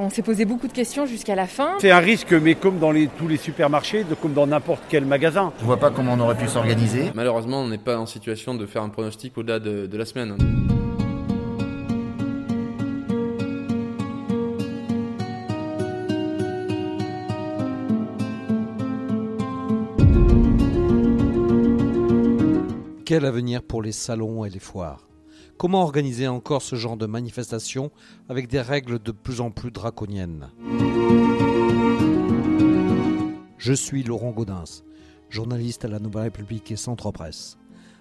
On s'est posé beaucoup de questions jusqu'à la fin. C'est un risque, mais comme dans tous les supermarchés, comme dans n'importe quel magasin. Je vois pas comment on aurait pu s'organiser. Malheureusement, on n'est pas en situation de faire un pronostic au-delà de, la semaine. Quel avenir pour les salons et les foires? Comment organiser encore ce genre de manifestation avec des règles de plus en plus draconiennes? Je suis Laurent Gaudens, journaliste à la Nouvelle République et Centre Presse.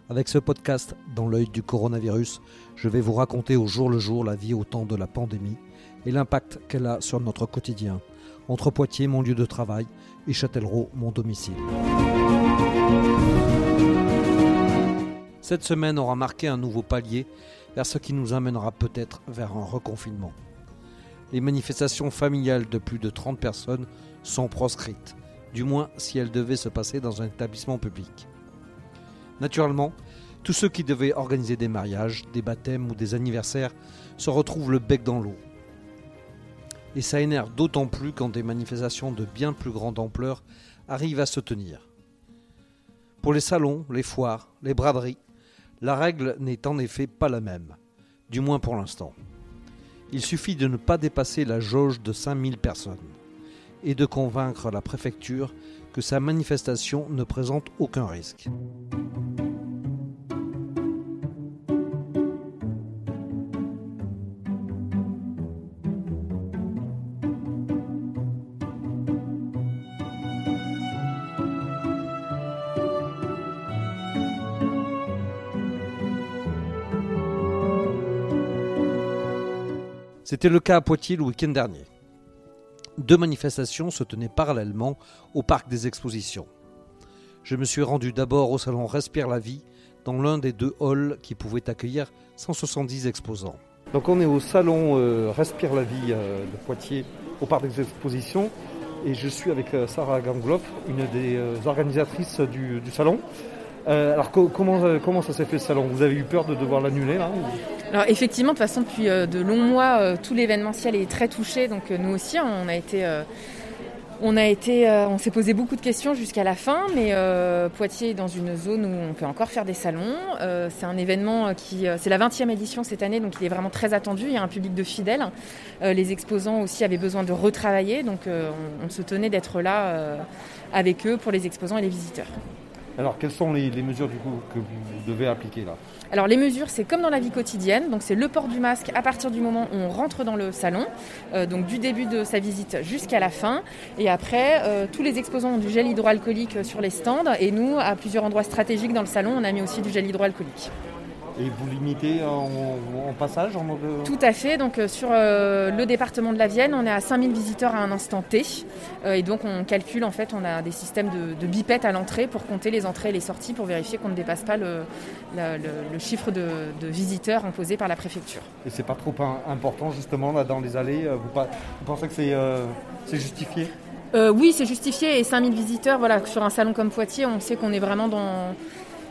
Avec ce podcast, dans l'œil du coronavirus, je vais vous raconter au jour le jour la vie au temps de la pandémie et l'impact qu'elle a sur notre quotidien, entre Poitiers, mon lieu de travail, et Châtellerault, mon domicile. Cette semaine aura marqué un nouveau palier vers ce qui nous amènera peut-être vers un reconfinement. Les manifestations familiales de plus de 30 personnes sont proscrites, du moins si elles devaient se passer dans un établissement public. Naturellement, tous ceux qui devaient organiser des mariages, des baptêmes ou des anniversaires se retrouvent le bec dans l'eau. Et ça énerve d'autant plus quand des manifestations de bien plus grande ampleur arrivent à se tenir. Pour les salons, les foires, les braderies, la règle n'est en effet pas la même, du moins pour l'instant. Il suffit de ne pas dépasser la jauge de 5000 personnes et de convaincre la préfecture que sa manifestation ne présente aucun risque. C'était le cas à Poitiers le week-end dernier. Deux manifestations se tenaient parallèlement au parc des expositions. Je me suis rendu d'abord au salon Respire la vie, dans l'un des deux halls qui pouvaient accueillir 170 exposants. Donc on est au salon euh, Respire la vie euh, de Poitiers, au parc des expositions, et je suis avec euh, Sarah Gangloff, une des organisatrices du, salon. alors comment, ça s'est fait ce salon? Vous avez eu peur de devoir l'annuler alors effectivement, de toute façon, depuis euh, de longs mois, euh, tout l'événementiel est très touché. Donc euh, nous aussi, on a été, on a été, on s'est posé beaucoup de questions jusqu'à la fin. Mais Poitiers est dans une zone où on peut encore faire des salons. c'est un événement qui, c'est la 20e édition cette année, donc il est vraiment très attendu. Il y a un public de fidèles. les exposants aussi avaient besoin de retravailler, donc on, se tenait d'être là avec eux pour les exposants et les visiteurs. Alors, quelles sont les, mesures du coup que vous devez appliquer là Alors, les mesures, c'est comme dans la vie quotidienne. Donc, c'est le port du masque à partir du moment où on rentre dans le salon, euh, donc du début de sa visite jusqu'à la fin. Et après, euh, tous les exposants ont du gel hydroalcoolique sur les stands. Et nous, à plusieurs endroits stratégiques dans le salon, on a mis aussi du gel hydroalcoolique. Et vous limitez en, passage en Tout à fait. Donc euh, sur euh, le département de la Vienne, on est à 5000 visiteurs à un instant T. Euh, et donc on calcule, en fait, on a des systèmes de, de à l'entrée pour compter les entrées et les sorties pour vérifier qu'on ne dépasse pas le, chiffre de, visiteurs imposé par la préfecture. Et c'est pas trop important justement là dans les allées vous, pensez que c'est justifié? Oui, c'est justifié et 5000 visiteurs, voilà, sur un salon comme Poitiers, on sait qu'on est vraiment dans,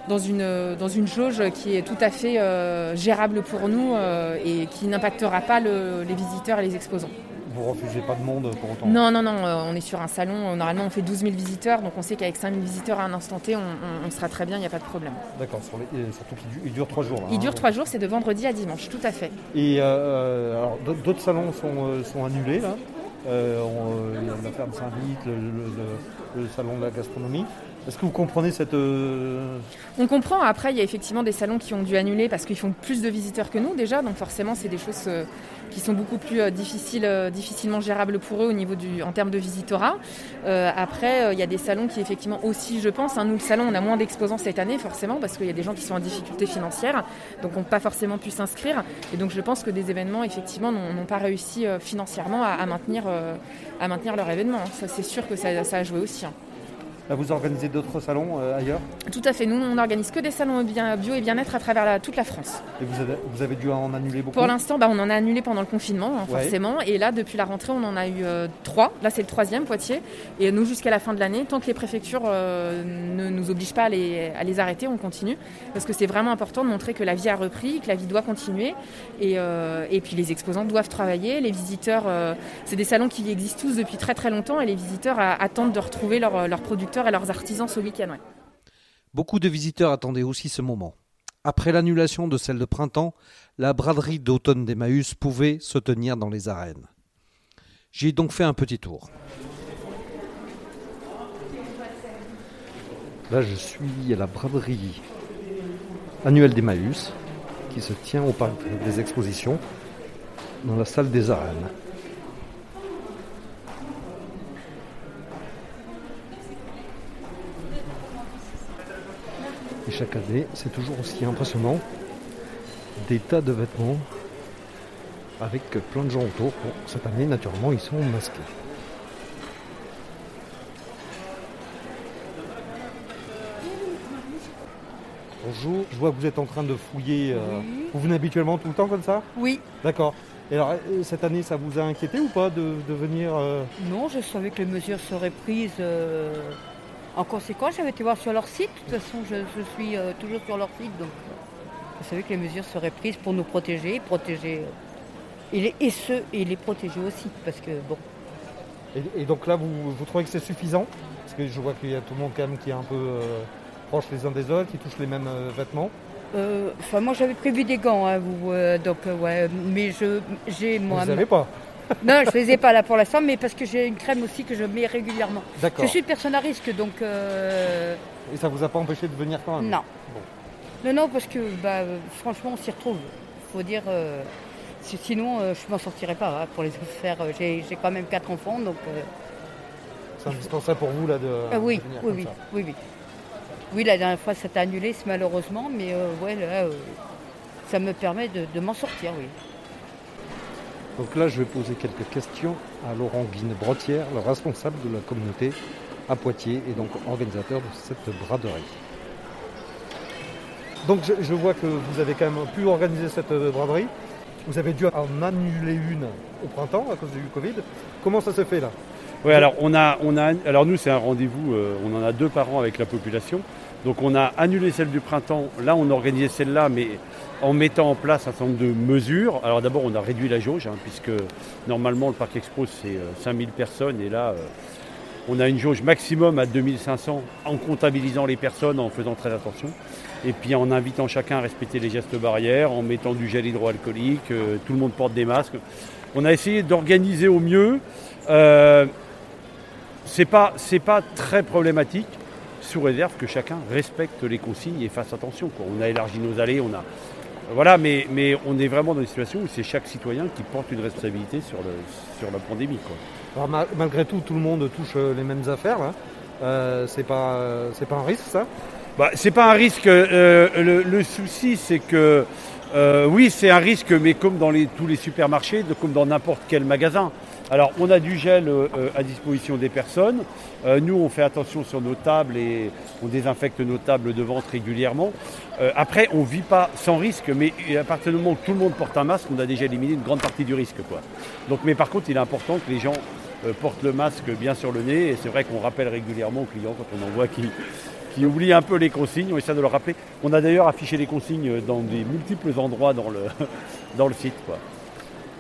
dans une, dans une jauge qui est tout à fait euh, gérable pour nous euh, et qui n'impactera pas les visiteurs et les exposants. Vous refusez pas de monde pour autant? Non, non, non, euh, on est sur un salon, normalement on fait 12 000 visiteurs, donc on sait qu'avec 5 000 visiteurs à un instant T, on, sera très bien, il n'y a pas de problème. D'accord, surtout qu'il dure 3 jours. il dure 3 jours, c'est de vendredi à dimanche, tout à fait. Et alors d'autres salons sont, sont annulés là on, la ferme Saint-Vite, le, salon de la gastronomie. Est-ce que vous comprenez cette... Euh, on comprend. Après, il y a effectivement des salons qui ont dû annuler parce qu'ils font plus de visiteurs que nous déjà. Donc forcément, c'est des choses euh, qui sont beaucoup plus euh, difficiles, difficilement gérables pour eux au niveau du, en termes de visitorat. après, il y a des salons qui effectivement aussi, je pense, hein, nous le salon, on a moins d'exposants cette année forcément parce qu'il y a des gens qui sont en difficulté financière, donc n'ont pas forcément pu s'inscrire. Et donc je pense que des événements effectivement n'ont pas réussi financièrement à, maintenir, à maintenir leur événement. Ça, c'est sûr que ça, a joué aussi. Hein. Vous organisez d'autres salons euh, ailleurs Tout à fait. Nous, on n'organise que des salons bio et bien-être à travers la- toute la France. Et vous avez, vous avez dû en annuler beaucoup Pour l'instant, bah, on en a annulé pendant le confinement, hein, Ouais. forcément. Et là, depuis la rentrée, on en a eu euh, trois. Là, c'est le troisième, Poitiers. Et nous, jusqu'à la fin de l'année, tant que les préfectures euh, ne nous obligent pas à les, à les arrêter, on continue. Parce que c'est vraiment important de montrer que la vie a repris, que la vie doit continuer. Et, et puis, les exposants doivent travailler. Les visiteurs, c'est des salons qui existent tous depuis très très longtemps. Et les visiteurs attendent de retrouver leurs leurs producteurs et leurs artisans ce week-end. Beaucoup de visiteurs attendaient aussi ce moment. Après l'annulation de celle de printemps, la braderie d'automne d'Emmaüs pouvait se tenir dans les arènes. J'y ai donc fait un petit tour. Là, je suis à la braderie annuelle d'Emmaüs, qui se tient au parc des expositions, dans la salle des arènes. Et chaque année, c'est toujours aussi impressionnant. Des tas de vêtements avec plein de gens autour. Bon, cette année, naturellement, ils sont masqués. Bonjour, je vois que vous êtes en train de fouiller. euh, Vous venez habituellement tout le temps comme ça? Oui, D'accord. Et alors, euh, cette année, ça vous a inquiété ou pas de, de venir euh, non, je savais que les mesures seraient prises euh, en conséquence. J'avais été voir sur leur site. De toute façon, je, je suis euh, toujours sur leur site. Donc, je savais que les mesures seraient prises pour nous protéger, protéger euh, et, les, et ceux et les protéger aussi. Parce que, bon, et, et donc là, vous, vous trouvez que c'est suffisant? Parce que je vois qu'il y a tout le monde quand même qui est un peu euh, proche les uns des autres, qui touchent les mêmes euh, vêtements. enfin, moi j'avais prévu des gants, hein, vous, donc ouais, mais je, j'ai moi. vous n'avez pas? Non, je les ai pas là pour l'instant, mais parce que j'ai une crème aussi que je mets régulièrement. D'accord. Je suis une personne à risque, donc euh, Et ça vous a pas empêché de venir quand même? Non. Non, non, parce que bah, franchement, on s'y retrouve. faut dire, euh, si- sinon, euh, je m'en sortirais pas hein, pour les faire. euh, J'ai quand même quatre enfants, donc C'est indispensable pour vous là de, ah oui, de venir oui, comme oui, ça. oui, oui. Oui, la dernière fois, ça t'a annulé, c'est malheureusement, mais ouais, là, ça me permet de, de m'en sortir, oui. Donc là, je vais poser quelques questions à Laurent Guine-Brotière, le responsable de la communauté à Poitiers et donc organisateur de cette braderie. Donc je, je vois que vous avez quand même pu organiser cette euh, braderie. Vous avez dû en annuler une au printemps à cause du Covid. Comment ça se fait là? Oui, alors on a, on a, alors nous c'est un rendez-vous, euh, on en a deux par an avec la population. Donc on a annulé celle du printemps. Là, on a organisé celle-là, mais en mettant en place un certain nombre de mesures. Alors d'abord, on a réduit la jauge, hein, puisque normalement le parc expo c'est euh, 5000 personnes, et là, euh, on a une jauge maximum à 2500 en comptabilisant les personnes, en faisant très attention. Et puis en invitant chacun à respecter les gestes barrières, en mettant du gel hydroalcoolique, euh, tout le monde porte des masques. On a essayé d'organiser au mieux. Euh, c'est pas, pas très problématique, sous réserve que chacun respecte les consignes et fasse attention. quoi. On a élargi nos allées, on a. Voilà, mais, mais on est vraiment dans une situation où c'est chaque citoyen qui porte une responsabilité sur, le, sur la pandémie. Quoi. Alors, Malgré tout, tout le monde touche euh, les mêmes affaires. là. Euh, c'est pas, euh, c'est pas un risque ça? Bah, c'est pas un risque. euh, le, le souci, c'est que euh, oui, c'est un risque, mais comme dans les- tous les supermarchés, comme dans n'importe quel magasin. Alors, on a du gel euh, euh, à disposition des personnes. Euh, nous, on fait attention sur nos tables et on désinfecte nos tables de vente régulièrement. Après, on vit pas sans risque, mais à partir du moment où tout le monde porte un masque, on a déjà éliminé une grande partie du risque. Quoi. Donc, mais par contre, il est important que les gens portent le masque bien sur le nez. Et c'est vrai qu'on rappelle régulièrement aux clients quand on en voit qui, qui oublient un peu les consignes, on essaie de le rappeler. On a d'ailleurs affiché les consignes dans des multiples endroits dans le, dans le site. Quoi.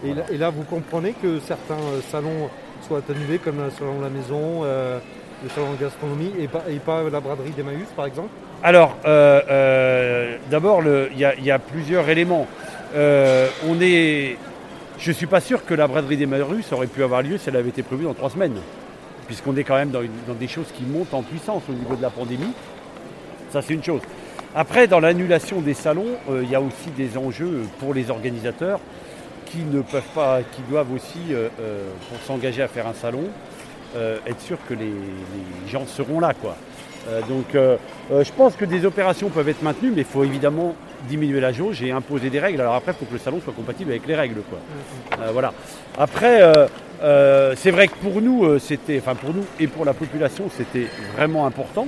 Et, là, vous comprenez que certains euh, salons soient annulés, comme le salon de la maison, euh, le salon de gastronomie, et pas, la braderie d'Emmaüs par exemple? Alors, euh, d'abord, il y, a- plusieurs éléments. On est, je ne suis pas sûr que la braderie des Marus aurait pu avoir lieu si elle avait été prévue dans trois semaines, puisqu'on est quand même dans, des choses qui montent en puissance au niveau de la pandémie. Ça, c'est une chose. Après, dans l'annulation des salons, il y a aussi des enjeux pour les organisateurs qui ne peuvent pas, qui doivent aussi, euh, euh, pour s'engager à faire un salon, euh, être sûr que les, les gens seront là, quoi. Euh, donc, je pense que des opérations peuvent être maintenues, mais il faut évidemment diminuer la jauge et imposer des règles. Alors après, il faut que le salon soit compatible avec les règles. Quoi. Euh, voilà. Après, c'est vrai que pour nous, c'était, enfin pour nous et pour la population, c'était vraiment important.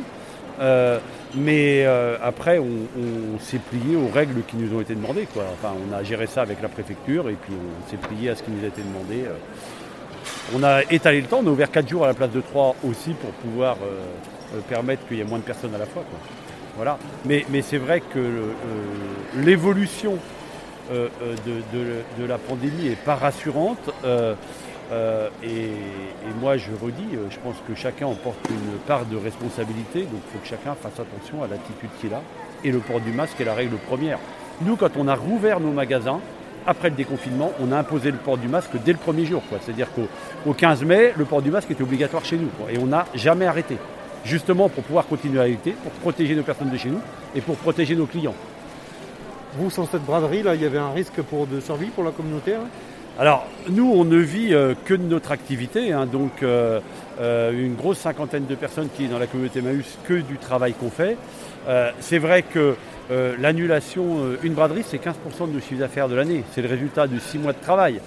Euh, mais euh, après, on, s'est plié aux règles qui nous ont été demandées. Enfin, on a géré ça avec la préfecture et puis on s'est plié à ce qui nous a été demandé. euh. On a étalé le temps, on a ouvert 4 jours à la place de 3 aussi pour pouvoir permettre qu'il y ait moins de personnes à la fois. Voilà. Mais, c'est vrai que l'évolution de- de la pandémie n'est pas rassurante. Euh, et, moi, je redis, euh, je pense que chacun en porte une part de responsabilité, donc il faut que chacun fasse attention à l'attitude qu'il a. Et le port du masque est la règle première. Nous, quand on a rouvert nos magasins, après le déconfinement, on a imposé le port du masque dès le premier jour. C'est-à-dire qu'au au 15 mai, le port du masque était obligatoire chez nous. Et on n'a jamais arrêté. Justement pour pouvoir continuer à lutter, pour protéger nos personnes de chez nous et pour protéger nos clients. Vous, sans cette braderie, là, il y avait un risque pour, de survie pour la communauté Alors, nous, on ne vit euh, que de notre activité, hein, donc euh, euh, une grosse cinquantaine de personnes qui est dans la communauté Maüs que du travail qu'on fait. C'est vrai que l'annulation, une braderie, c'est 15% de nos chiffre d'affaires de l'année. C'est le résultat de 6 mois de travail.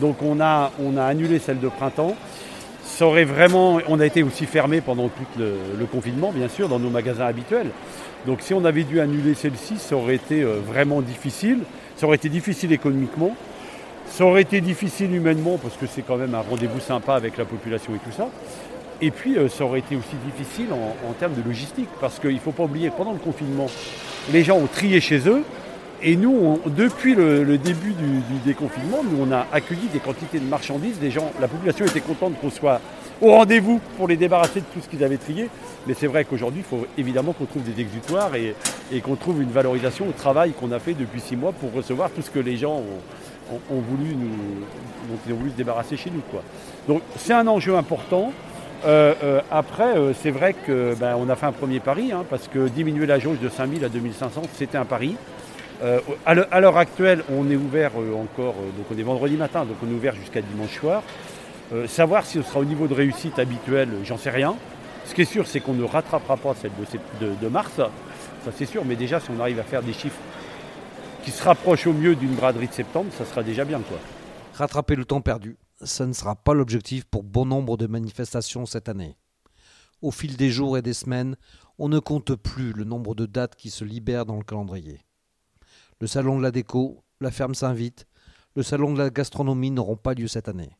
Donc, on a, annulé celle de printemps. Ça aurait vraiment, on a été aussi fermé pendant tout le, confinement, bien sûr, dans nos magasins habituels. Donc, si on avait dû annuler celle-ci, ça aurait été vraiment difficile. Ça aurait été difficile économiquement. Ça aurait été difficile humainement parce que c'est quand même un rendez-vous sympa avec la population et tout ça. Et puis euh, ça aurait été aussi difficile en, termes de logistique parce qu'il ne faut pas oublier que pendant le confinement, les gens ont trié chez eux. Et nous, depuis le, début du, déconfinement, nous on a accueilli des quantités de marchandises. Gens, la population était contente qu'on soit au rendez-vous pour les débarrasser de tout ce qu'ils avaient trié. Mais c'est vrai qu'aujourd'hui, il faut évidemment qu'on trouve des exutoires et qu'on trouve une valorisation au travail qu'on a fait depuis six mois pour recevoir tout ce que les gens ont, ont- voulu nous, dont ils ont voulu se débarrasser chez nous. Quoi. Donc c'est un enjeu important. Euh, euh, après, euh, c'est vrai que ben, on a fait un premier pari, hein, parce que diminuer la jauge de 5000 à 2500, c'était un pari. À l'heure- actuelle, on est ouvert encore, donc on est vendredi matin, donc on est ouvert jusqu'à dimanche soir. Savoir si ce sera au niveau de réussite habituel, j'en sais rien. Ce qui est sûr, c'est qu'on ne rattrapera pas celle de mars, ça c'est sûr, mais déjà si on arrive à faire des chiffres qui se rapprochent au mieux d'une braderie de septembre, ça sera déjà bien. Quoi. Rattraper le temps perdu, ça ne sera pas l'objectif pour bon nombre de manifestations cette année. Au fil des jours et des semaines, on ne compte plus le nombre de dates qui se libèrent dans le calendrier. Le salon de la déco, la ferme s'invite, le salon de la gastronomie n'auront pas lieu cette année.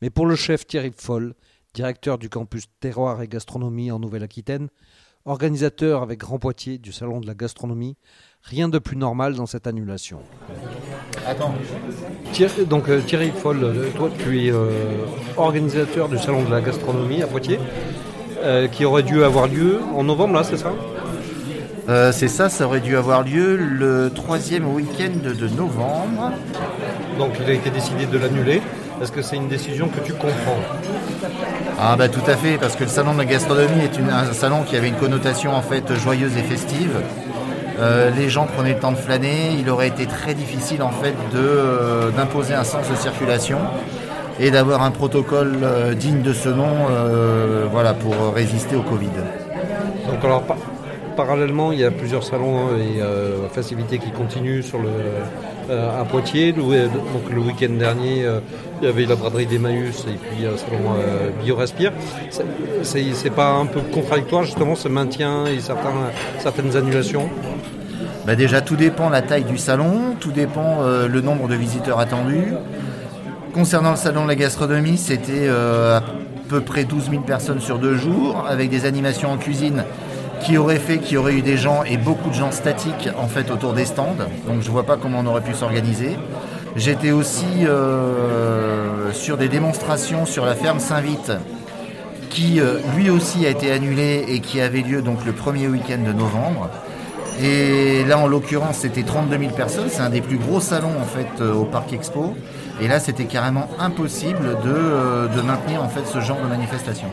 Mais pour le chef Thierry Foll, directeur du campus Terroir et Gastronomie en Nouvelle-Aquitaine, organisateur avec Grand Poitiers du salon de la gastronomie, rien de plus normal dans cette annulation. Attends. Thierry, donc euh, Thierry Foll, euh, toi tu es euh, organisateur du salon de la gastronomie à Poitiers, euh, qui aurait dû avoir lieu en novembre là, c'est ça? Euh, c'est ça, ça aurait dû avoir lieu le troisième week-end de novembre. Donc il a été décidé de l'annuler. Est-ce que c'est une décision que tu comprends? Ah bah tout à fait, parce que le salon de la gastronomie est une- un salon qui avait une connotation en fait joyeuse et festive. Euh, les gens prenaient le temps de flâner, il aurait été très difficile en fait euh, d'imposer un sens de circulation et d'avoir un protocole euh, digne de ce nom voilà, pour résister au Covid. Donc alors par- parallèlement, il y a plusieurs salons et euh, festivités qui continuent sur le, à Poitiers. Le, donc le week-end dernier, il y avait la braderie d'Emmaüs et puis le salon BioRespire. C'est- pas un peu contradictoire justement ce maintien et certaines annulations? Bah déjà, tout dépend la taille du salon, tout dépend euh, le nombre de visiteurs attendus. Concernant le salon de la gastronomie, c'était euh, à peu près 12 000 personnes sur deux jours, avec des animations en cuisine qui auraient fait qu'il y aurait eu des gens et beaucoup de gens statiques en fait autour des stands. Donc je vois pas comment on aurait pu s'organiser. J'étais aussi euh, sur des démonstrations sur la ferme Saint-Vite qui lui aussi a été annulé et qui avait lieu donc le premier week-end de novembre. Et là, en l'occurrence, c'était 32 000 personnes. C'est un des plus gros salons en fait euh, au Parc Expo. Et là, c'était carrément impossible de, euh, de maintenir en fait ce genre de manifestation.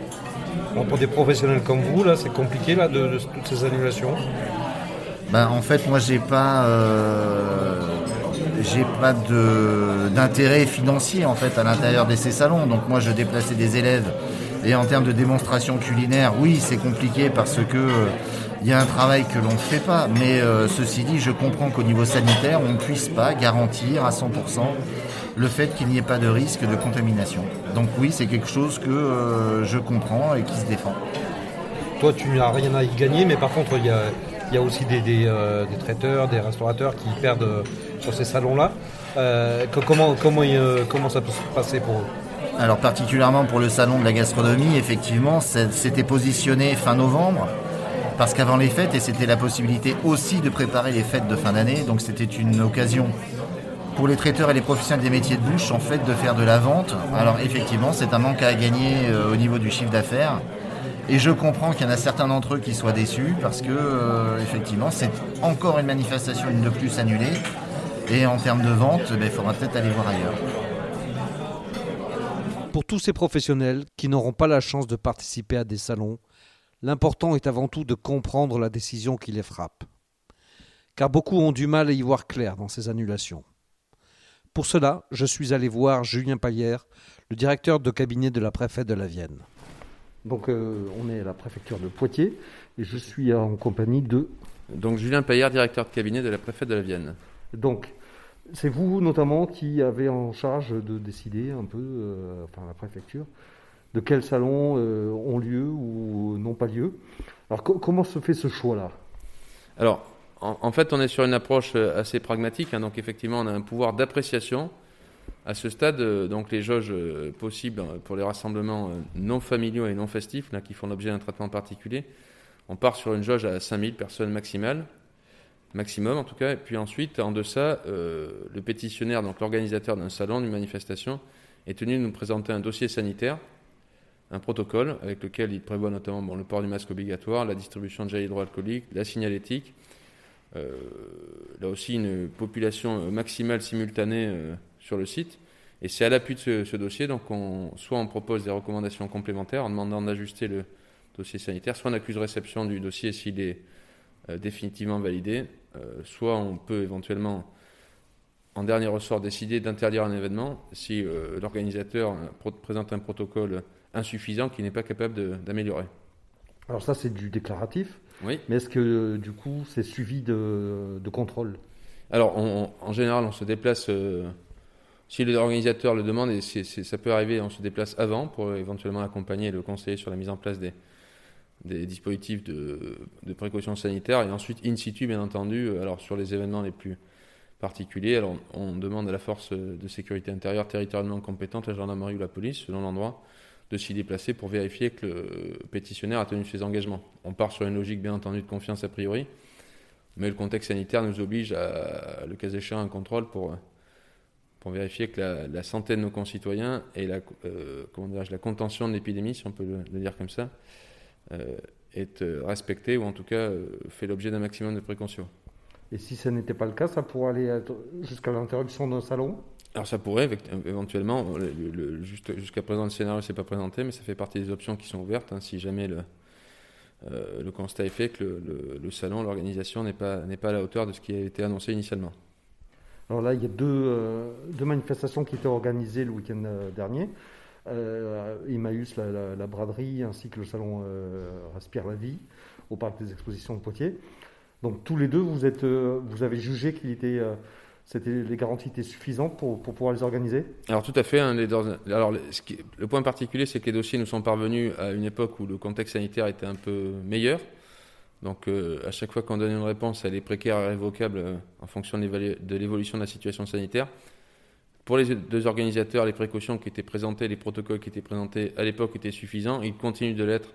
Bon, Pour des professionnels comme vous, là, c'est compliqué là, de, de toutes ces annulations. Ben, en fait, moi, j'ai pas, euh, j'ai pas d'intérêt financier en fait à l'intérieur de ces salons. Donc moi, je déplaçais des élèves. Et en termes de démonstration culinaire, oui, c'est compliqué parce que il y a un travail que l'on ne fait pas. Mais euh, ceci dit, je comprends qu'au niveau sanitaire, on ne puisse pas garantir à 100% le fait qu'il n'y ait pas de risque de contamination. Donc oui, c'est quelque chose que euh, je comprends et qui se défend. Toi, tu n'as rien à y gagner, mais par contre, il y a, il y a aussi des, des, euh, des traiteurs, des restaurateurs qui perdent sur ces salons-là. Comment, comment, comment ça peut se passer pour eux? Alors particulièrement pour le salon de la gastronomie, effectivement, c'était positionné fin novembre, parce qu'avant les fêtes, et c'était la possibilité aussi de préparer les fêtes de fin d'année, donc c'était une occasion pour les traiteurs et les professionnels des métiers de bouche, en fait, de faire de la vente. Alors effectivement, c'est un manque à gagner euh, au niveau du chiffre d'affaires. Et je comprends qu'il y en a certains d'entre eux qui soient déçus parce que, euh, effectivement, c'est encore une manifestation, une de plus annulée. Et en termes de vente, ben, il faudra peut-être aller voir ailleurs. Pour tous ces professionnels qui n'auront pas la chance de participer à des salons, l'important est avant tout de comprendre la décision qui les frappe. Car beaucoup ont du mal à y voir clair dans ces annulations. Pour cela, je suis allé voir Julien Paillère, le directeur de cabinet de la préfète de la Vienne. Donc euh, on est à la préfecture de Poitiers et je suis en compagnie de... Donc Julien Payard, directeur de cabinet de la préfète de la Vienne. Donc c'est vous notamment qui avez en charge de décider un peu, euh, enfin la préfecture, de quels salons euh, ont lieu ou n'ont pas lieu. Alors co- comment se fait ce choix-là? Alors, en, fait, on est sur une approche euh, assez pragmatique. hein, donc, effectivement, on a un pouvoir d'appréciation. À ce stade, euh, donc les jauges possibles pour les rassemblements non familiaux et non festifs, qui font l'objet d'un traitement particulier, on part sur une jauge à 5000 personnes maximales, maximum en tout cas. Et puis ensuite, en deçà, le pétitionnaire, donc l'organisateur d'un salon, d'une manifestation, est tenu de nous présenter un dossier sanitaire, un protocole avec lequel il prévoit notamment le port du masque obligatoire, la distribution de gel hydroalcoolique, la signalétique, euh, là aussi une population maximale simultanée euh, sur le site. Et c'est à l'appui de ce, dossier, donc on, soit on propose des recommandations complémentaires en demandant d'ajuster le dossier sanitaire, soit on accuse réception du dossier s'il est euh, définitivement validé, soit on peut éventuellement, en dernier ressort, décider d'interdire un événement si l'organisateur présente un protocole insuffisant qu'il n'est pas capable d'améliorer. Alors ça c'est du déclaratif, Oui. mais est-ce que euh, du coup c'est suivi de, de contrôle? Alors, on- on- en général, on se déplace, euh, si l'organisateur le demande, et ça peut arriver, on se déplace avant pour éventuellement accompagner le conseiller sur la mise en place des, des dispositifs de, de précaution sanitaire, et ensuite, in situ, bien entendu, euh, alors sur les événements les plus particuliers, alors on demande à la force de sécurité intérieure territorialement compétente, la gendarmerie ou la police, selon l'endroit, de s'y déplacer pour vérifier que le pétitionnaire a tenu ses engagements. On part sur une logique, bien entendu, de confiance a priori, mais le contexte sanitaire nous oblige à, le cas échéant, un contrôle pour, pour vérifier que la, santé de nos concitoyens et la, euh, comment la contention de l'épidémie, si on peut le, dire comme ça, euh, est euh, respectée ou en tout cas euh, fait l'objet d'un maximum de précautions. Et si ce n'était pas le cas, ça pourrait aller jusqu'à l'interruption d'un salon? Alors ça pourrait avec- éventuellement, le- le- le- juste- jusqu'à présent le scénario ne s'est pas présenté, mais ça fait partie des options qui sont ouvertes hein, si jamais le, euh, le constat est fait que le, salon, l'organisation n'est pas, pas à la hauteur de ce qui a été annoncé initialement. Alors là, il y a deux, euh, deux manifestations qui étaient organisées le week-end euh, dernier. Euh, la, braderie, ainsi que le salon euh, Respire la vie au parc des expositions de Poitiers. Donc tous les deux, vous, êtes, euh, vous avez jugé qu'il était, euh, c'était, les garanties étaient suffisantes pour, pour pouvoir les organiser? Alors tout à fait. alors, le, point particulier, c'est que les dossiers nous sont parvenus à une époque où le contexte sanitaire était un peu meilleur. Donc euh, à chaque fois qu'on donne une réponse, elle est précaire et révocable euh, en fonction de l'évolution de la situation sanitaire. Pour les deux organisateurs, les précautions qui étaient présentées, les protocoles qui étaient présentés à l'époque étaient suffisants. Ils continuent de l'être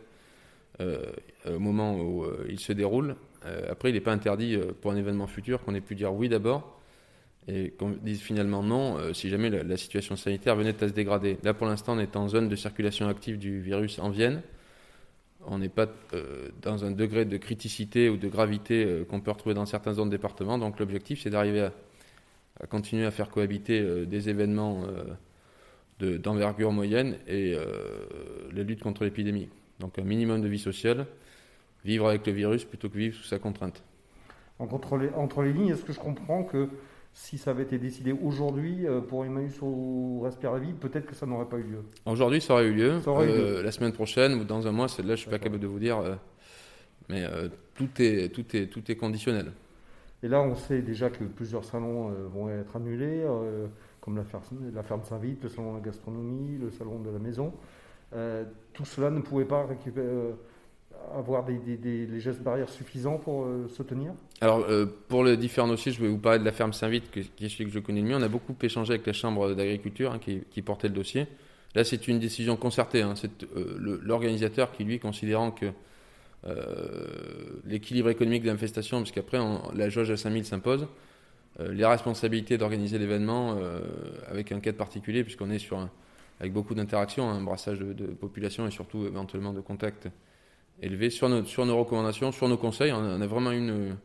euh, au moment où ils se déroulent. Après, il n'est pas interdit pour un événement futur qu'on ait pu dire oui d'abord et qu'on dise finalement non euh, si jamais la, situation sanitaire venait à se dégrader. Là, pour l'instant, on est en zone de circulation active du virus en Vienne. On n'est pas euh, dans un degré de criticité ou de gravité euh, qu'on peut retrouver dans certains zones départements. Donc, l'objectif, c'est d'arriver à, continuer à faire cohabiter des événements de- d'envergure moyenne et la lutte contre l'épidémie. Donc, un minimum de vie sociale, vivre avec le virus plutôt que vivre sous sa contrainte. Entre les lignes, est-ce que je comprends que si ça avait été décidé aujourd'hui euh, pour Emmaüs ou Respire la vie, peut-être que ça n'aurait pas eu lieu Aujourd'hui, ça aurait eu lieu. Ça aurait eu Euh, la semaine prochaine ou dans un mois, c'est là, je suis pas capable de vous dire. euh, Mais tout, est, tout, est, tout est conditionnel. Et là, on sait déjà que plusieurs salons vont être annulés, comme la ferme, la ferme Saint-Vite, le salon de la gastronomie, le salon de la maison. tout cela ne pouvait pas récupérer avoir des, les gestes barrières suffisants pour euh, se tenir Alors, euh, pour le différent aussi, je vais vous parler de la ferme Saint-Vite, qui est celui que je connais le mieux. On a beaucoup échangé avec la Chambre d'agriculture hein, qui, portait le dossier. Là, c'est une décision concertée. Hein. C'est euh, l'organisateur qui, lui, considérant que l'équilibre économique de l'infestation, puisqu'après, la jauge à 5000 s'impose, les responsabilités d'organiser l'événement avec un cadre particulier, puisqu'on est sur avec beaucoup d'interactions, un brassage de, population et surtout éventuellement de contacts élevé sur nos, recommandations, sur nos conseils. On a vraiment une,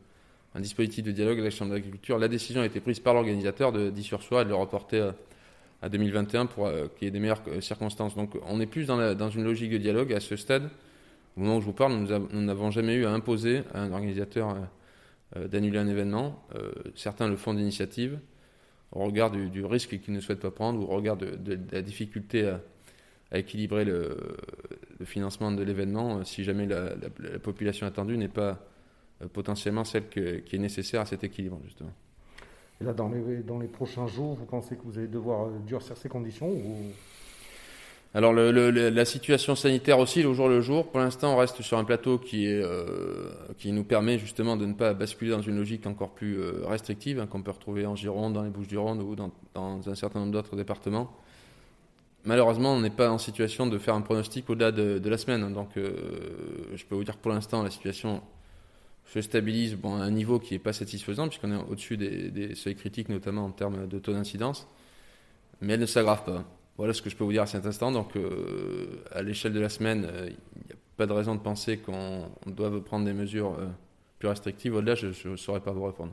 un dispositif de dialogue avec la Chambre d'agriculture. La décision a été prise par l'organisateur de 10 sur soi et de le reporter à, 2021 pour euh, qu'il y ait des meilleures euh, circonstances. Donc on est plus dans, dans, une logique de dialogue à ce stade. Au moment où je vous parle, nous n'avons jamais eu à imposer à un organisateur euh, d'annuler un événement. certains le font d'initiative au regard du, risque qu'ils ne souhaitent pas prendre ou au regard de, de la difficulté à, à équilibrer le, financement de l'événement euh, si jamais la, population attendue n'est pas euh, potentiellement celle qui est nécessaire à cet équilibre, justement. Et là, dans les, dans les prochains jours, vous pensez que vous allez devoir euh, durcir ces conditions ou... Alors la situation sanitaire aussi, au jour le jour. Pour l'instant, on reste sur un plateau qui, est, qui nous permet justement de ne pas basculer dans une logique encore plus restrictive hein, qu'on peut retrouver en Gironde, dans les Bouches-du-Rhône ou dans, dans, un certain nombre d'autres départements malheureusement, on n'est pas en situation de faire un pronostic au-delà de, la semaine. Donc, euh, je peux vous dire que pour l'instant, la situation se stabilise bon, à un niveau qui n'est pas satisfaisant, puisqu'on est au-dessus des, seuils critiques, notamment en termes de taux d'incidence. Mais elle ne s'aggrave pas. Voilà ce que je peux vous dire à cet instant. Donc, euh, à l'échelle de la semaine, euh, il n'y a pas de raison de penser qu'on doive prendre des mesures plus restrictives. Au-delà, je ne saurais pas vous répondre.